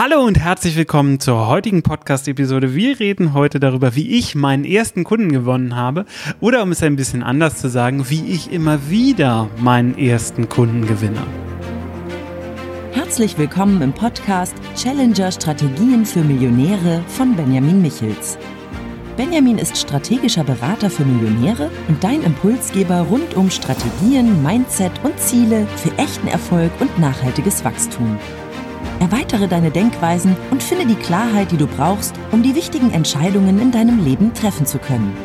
Hallo und herzlich willkommen zur heutigen Podcast-Episode. Wir reden heute darüber, wie ich meinen ersten Kunden gewonnen habe oder um es ein bisschen anders zu sagen, wie ich immer wieder meinen ersten Kunden gewinne. Herzlich willkommen im Podcast Challenger Strategien für Millionäre von Benjamin Michels. Benjamin ist strategischer Berater für Millionäre und dein Impulsgeber rund um Strategien, Mindset und Ziele für echten Erfolg und nachhaltiges Wachstum. Erweitere deine Denkweisen und finde die Klarheit, die du brauchst, um die wichtigen Entscheidungen in deinem Leben treffen zu können.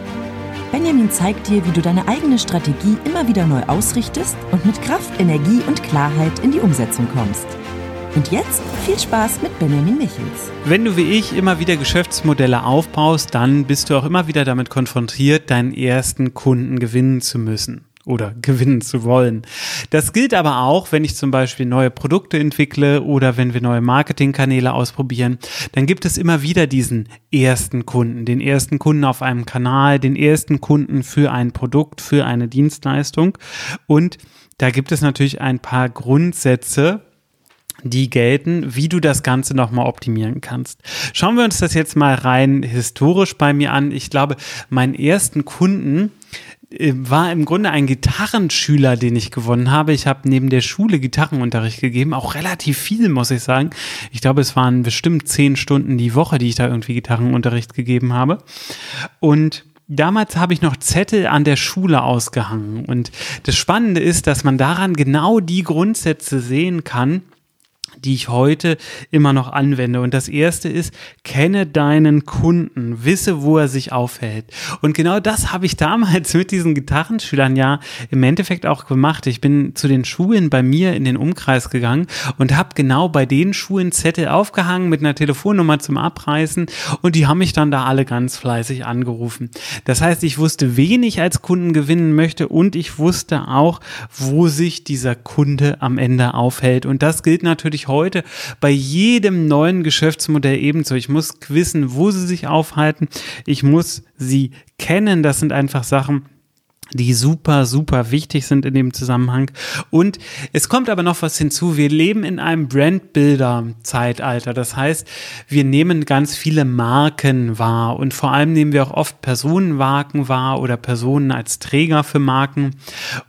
Benjamin zeigt dir, wie du deine eigene Strategie immer wieder neu ausrichtest und mit Kraft, Energie und Klarheit in die Umsetzung kommst. Und jetzt viel Spaß mit Benjamin Michels. Wenn du wie ich immer wieder Geschäftsmodelle aufbaust, dann bist du auch immer wieder damit konfrontiert, deinen ersten Kunden gewinnen zu müssen oder gewinnen zu wollen. Das gilt aber auch, wenn ich zum Beispiel neue Produkte entwickle oder wenn wir neue Marketingkanäle ausprobieren, dann gibt es immer wieder diesen ersten Kunden, den ersten Kunden auf einem Kanal, den ersten Kunden für ein Produkt, für eine Dienstleistung. Und da gibt es natürlich ein paar Grundsätze, die gelten, wie du das Ganze nochmal optimieren kannst. Schauen wir uns das jetzt mal rein historisch bei mir an. Ich glaube, meinen ersten Kunden, war im Grunde ein Gitarrenschüler, den ich gewonnen habe. Ich habe neben der Schule Gitarrenunterricht gegeben, auch relativ viel, muss ich sagen. Ich glaube, es waren bestimmt zehn Stunden die Woche, die ich da irgendwie Gitarrenunterricht gegeben habe. Und Damals habe ich noch Zettel an der Schule ausgehangen. Und das Spannende ist, dass man daran genau die Grundsätze sehen kann, die ich heute immer noch anwende. Und das erste ist, kenne deinen Kunden, wisse, wo er sich aufhält. Und genau das habe ich damals mit diesen Gitarrenschülern ja im Endeffekt auch gemacht. Ich bin zu den Schulen bei mir in den Umkreis gegangen und habe genau bei den Schulen Zettel aufgehangen mit einer Telefonnummer zum Abreißen und die haben mich dann da alle ganz fleißig angerufen. Das heißt, ich wusste, wen ich als Kunden gewinnen möchte und ich wusste auch, wo sich dieser Kunde am Ende aufhält. Und das gilt natürlich heute bei jedem neuen Geschäftsmodell ebenso. Ich muss wissen, wo sie sich aufhalten. Ich muss sie kennen. Das sind einfach Sachen, die super, super wichtig sind in dem Zusammenhang. Und es kommt aber noch was hinzu. Wir leben in einem Brandbuilder-Zeitalter. Das heißt, wir nehmen ganz viele Marken wahr und vor allem nehmen wir auch oft Personenmarken wahr oder Personen als Träger für Marken.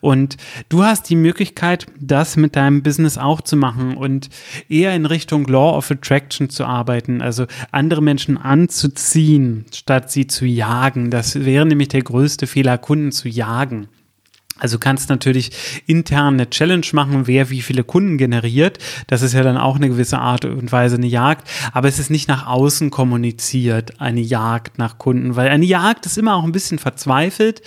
Und du hast die Möglichkeit, das mit deinem Business auch zu machen und eher in Richtung Law of Attraction zu arbeiten. Also andere Menschen anzuziehen, statt sie zu jagen. Das wäre nämlich der größte Fehler, Kunden zu jagen jagen. Also kannst natürlich intern eine Challenge machen, wer wie viele Kunden generiert. Das ist ja dann auch eine gewisse Art und Weise eine Jagd. Aber es ist nicht nach außen kommuniziert, eine Jagd nach Kunden, weil eine Jagd ist immer auch ein bisschen verzweifelt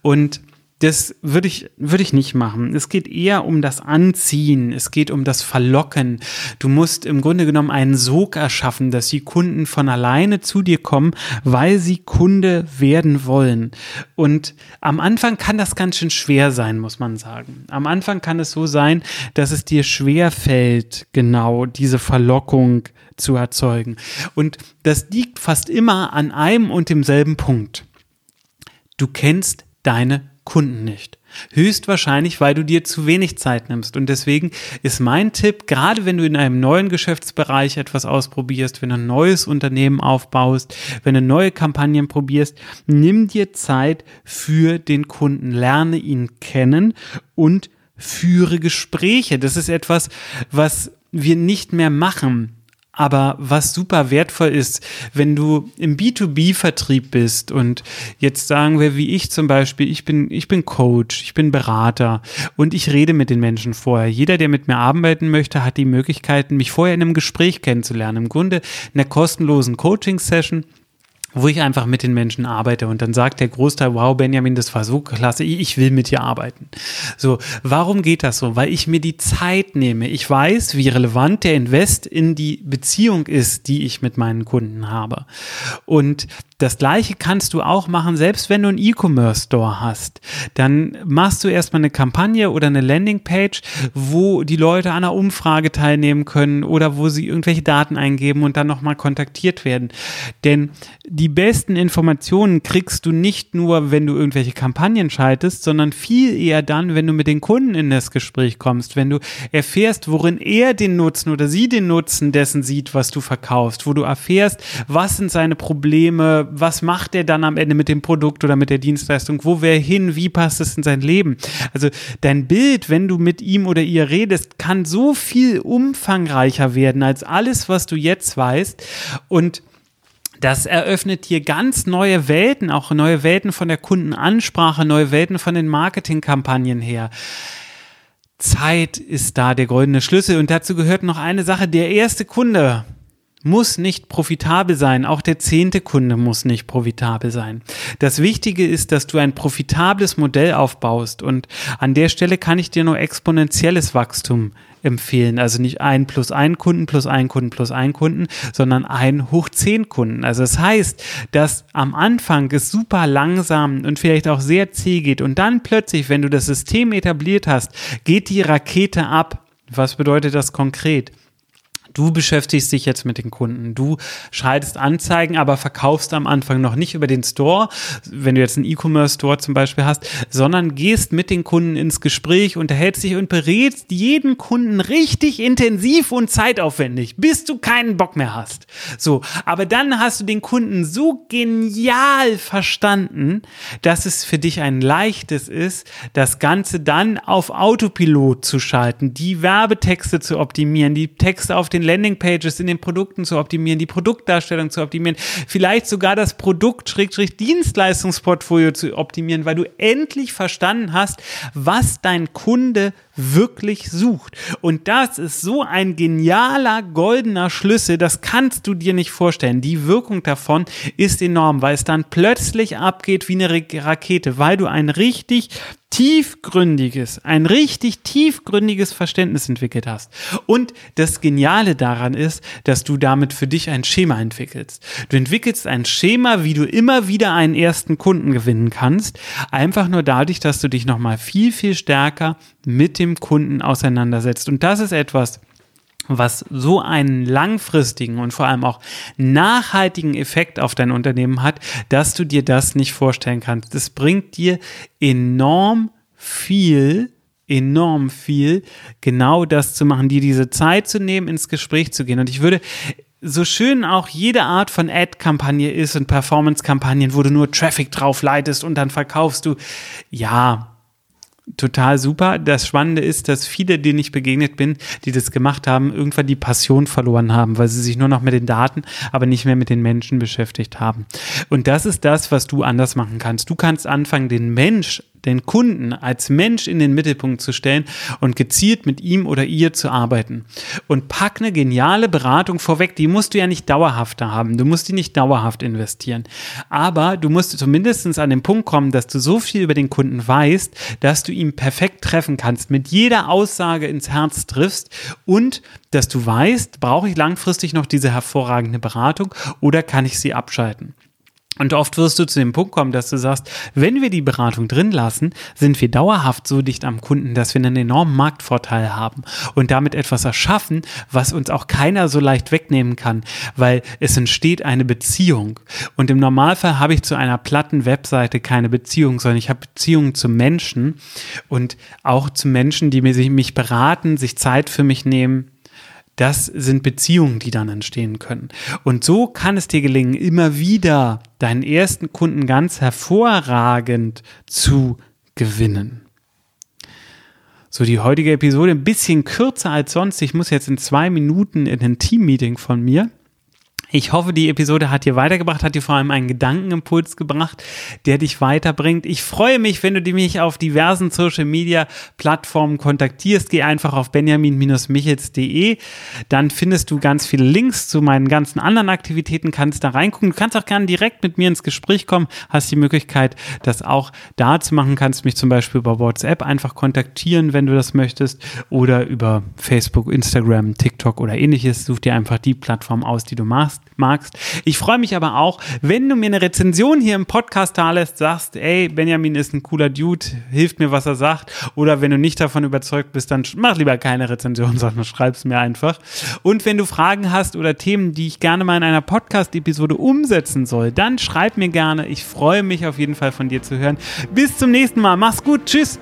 und das würde ich, würde ich nicht machen. Es geht eher um das Anziehen. Es geht um das Verlocken. Du musst im Grunde genommen einen Sog erschaffen, dass die Kunden von alleine zu dir kommen, weil sie Kunde werden wollen. Und am Anfang kann das ganz schön schwer sein, muss man sagen. Am Anfang kann es so sein, dass es dir schwer fällt, genau diese Verlockung zu erzeugen. Und das liegt fast immer an einem und demselben Punkt. Du kennst deine Kunden nicht. Höchstwahrscheinlich, weil du dir zu wenig Zeit nimmst. Und deswegen ist mein Tipp, gerade wenn du in einem neuen Geschäftsbereich etwas ausprobierst, wenn du ein neues Unternehmen aufbaust, wenn du neue Kampagnen probierst, nimm dir Zeit für den Kunden, lerne ihn kennen und führe Gespräche. Das ist etwas, was wir nicht mehr machen aber was super wertvoll ist, wenn du im B2B-Vertrieb bist und jetzt sagen wir, wie ich zum Beispiel, ich bin, ich bin Coach, ich bin Berater und ich rede mit den Menschen vorher. Jeder, der mit mir arbeiten möchte, hat die Möglichkeit, mich vorher in einem Gespräch kennenzulernen. Im Grunde in einer kostenlosen Coaching-Session wo ich einfach mit den Menschen arbeite und dann sagt der Großteil, wow, Benjamin, das war so klasse, ich will mit dir arbeiten. So, warum geht das so? Weil ich mir die Zeit nehme. Ich weiß, wie relevant der Invest in die Beziehung ist, die ich mit meinen Kunden habe. Und das gleiche kannst du auch machen, selbst wenn du einen E-Commerce-Store hast. Dann machst du erstmal eine Kampagne oder eine Landingpage, wo die Leute an einer Umfrage teilnehmen können oder wo sie irgendwelche Daten eingeben und dann nochmal kontaktiert werden. Denn die besten Informationen kriegst du nicht nur, wenn du irgendwelche Kampagnen schaltest, sondern viel eher dann, wenn du mit den Kunden in das Gespräch kommst, wenn du erfährst, worin er den Nutzen oder sie den Nutzen dessen sieht, was du verkaufst, wo du erfährst, was sind seine Probleme, was macht er dann am Ende mit dem Produkt oder mit der Dienstleistung, wo wäre hin, wie passt es in sein Leben. Also dein Bild, wenn du mit ihm oder ihr redest, kann so viel umfangreicher werden als alles, was du jetzt weißt und das eröffnet dir ganz neue Welten, auch neue Welten von der Kundenansprache, neue Welten von den Marketingkampagnen her. Zeit ist da der goldene Schlüssel und dazu gehört noch eine Sache. Der erste Kunde, muss nicht profitabel sein. Auch der zehnte Kunde muss nicht profitabel sein. Das Wichtige ist, dass du ein profitables Modell aufbaust. Und an der Stelle kann ich dir nur exponentielles Wachstum empfehlen. Also nicht ein plus ein Kunden plus ein Kunden plus ein Kunden, sondern ein hoch zehn Kunden. Also das heißt, dass am Anfang es super langsam und vielleicht auch sehr zäh geht und dann plötzlich, wenn du das System etabliert hast, geht die Rakete ab. Was bedeutet das konkret? Du beschäftigst dich jetzt mit den Kunden. Du schaltest Anzeigen, aber verkaufst am Anfang noch nicht über den Store, wenn du jetzt einen E-Commerce-Store zum Beispiel hast, sondern gehst mit den Kunden ins Gespräch, unterhältst dich und berätst jeden Kunden richtig intensiv und zeitaufwendig, bis du keinen Bock mehr hast. So, aber dann hast du den Kunden so genial verstanden, dass es für dich ein leichtes ist, das Ganze dann auf Autopilot zu schalten, die Werbetexte zu optimieren, die Texte auf den Landingpages, in den Produkten zu optimieren, die Produktdarstellung zu optimieren, vielleicht sogar das Produkt-Dienstleistungsportfolio zu optimieren, weil du endlich verstanden hast, was dein Kunde wirklich sucht. Und das ist so ein genialer goldener Schlüssel, das kannst du dir nicht vorstellen. Die Wirkung davon ist enorm, weil es dann plötzlich abgeht wie eine Rakete, weil du ein richtig tiefgründiges, ein richtig tiefgründiges Verständnis entwickelt hast. Und das Geniale daran ist, dass du damit für dich ein Schema entwickelst. Du entwickelst ein Schema, wie du immer wieder einen ersten Kunden gewinnen kannst, einfach nur dadurch, dass du dich nochmal viel, viel stärker mit dem Kunden auseinandersetzt. Und das ist etwas, was so einen langfristigen und vor allem auch nachhaltigen Effekt auf dein Unternehmen hat, dass du dir das nicht vorstellen kannst. Das bringt dir enorm viel, enorm viel, genau das zu machen, dir diese Zeit zu nehmen, ins Gespräch zu gehen. Und ich würde so schön auch jede Art von Ad-Kampagne ist und Performance-Kampagnen, wo du nur Traffic drauf leitest und dann verkaufst du, ja, total super. Das Spannende ist, dass viele, denen ich begegnet bin, die das gemacht haben, irgendwann die Passion verloren haben, weil sie sich nur noch mit den Daten, aber nicht mehr mit den Menschen beschäftigt haben. Und das ist das, was du anders machen kannst. Du kannst anfangen, den Mensch den Kunden als Mensch in den Mittelpunkt zu stellen und gezielt mit ihm oder ihr zu arbeiten. Und pack eine geniale Beratung vorweg, die musst du ja nicht dauerhaft haben, du musst die nicht dauerhaft investieren. Aber du musst zumindest an den Punkt kommen, dass du so viel über den Kunden weißt, dass du ihn perfekt treffen kannst, mit jeder Aussage ins Herz triffst und dass du weißt, brauche ich langfristig noch diese hervorragende Beratung oder kann ich sie abschalten? Und oft wirst du zu dem Punkt kommen, dass du sagst, wenn wir die Beratung drin lassen, sind wir dauerhaft so dicht am Kunden, dass wir einen enormen Marktvorteil haben und damit etwas erschaffen, was uns auch keiner so leicht wegnehmen kann, weil es entsteht eine Beziehung. Und im Normalfall habe ich zu einer platten Webseite keine Beziehung, sondern ich habe Beziehungen zu Menschen und auch zu Menschen, die mich beraten, sich Zeit für mich nehmen das sind Beziehungen, die dann entstehen können. Und so kann es dir gelingen, immer wieder deinen ersten Kunden ganz hervorragend zu gewinnen. So, die heutige Episode ein bisschen kürzer als sonst. Ich muss jetzt in zwei Minuten in ein Teammeeting von mir. Ich hoffe, die Episode hat dir weitergebracht, hat dir vor allem einen Gedankenimpuls gebracht, der dich weiterbringt. Ich freue mich, wenn du mich auf diversen Social Media Plattformen kontaktierst. Geh einfach auf benjamin-michels.de. Dann findest du ganz viele Links zu meinen ganzen anderen Aktivitäten, kannst da reingucken. Du kannst auch gerne direkt mit mir ins Gespräch kommen, hast die Möglichkeit, das auch da zu machen. Kannst mich zum Beispiel über WhatsApp einfach kontaktieren, wenn du das möchtest, oder über Facebook, Instagram, TikTok oder ähnliches. Such dir einfach die Plattform aus, die du machst. Magst, magst. Ich freue mich aber auch, wenn du mir eine Rezension hier im Podcast da lässt, sagst, ey, Benjamin ist ein cooler Dude, hilft mir, was er sagt. Oder wenn du nicht davon überzeugt bist, dann mach lieber keine Rezension, sondern schreib es mir einfach. Und wenn du Fragen hast oder Themen, die ich gerne mal in einer Podcast-Episode umsetzen soll, dann schreib mir gerne. Ich freue mich auf jeden Fall von dir zu hören. Bis zum nächsten Mal. Mach's gut. Tschüss.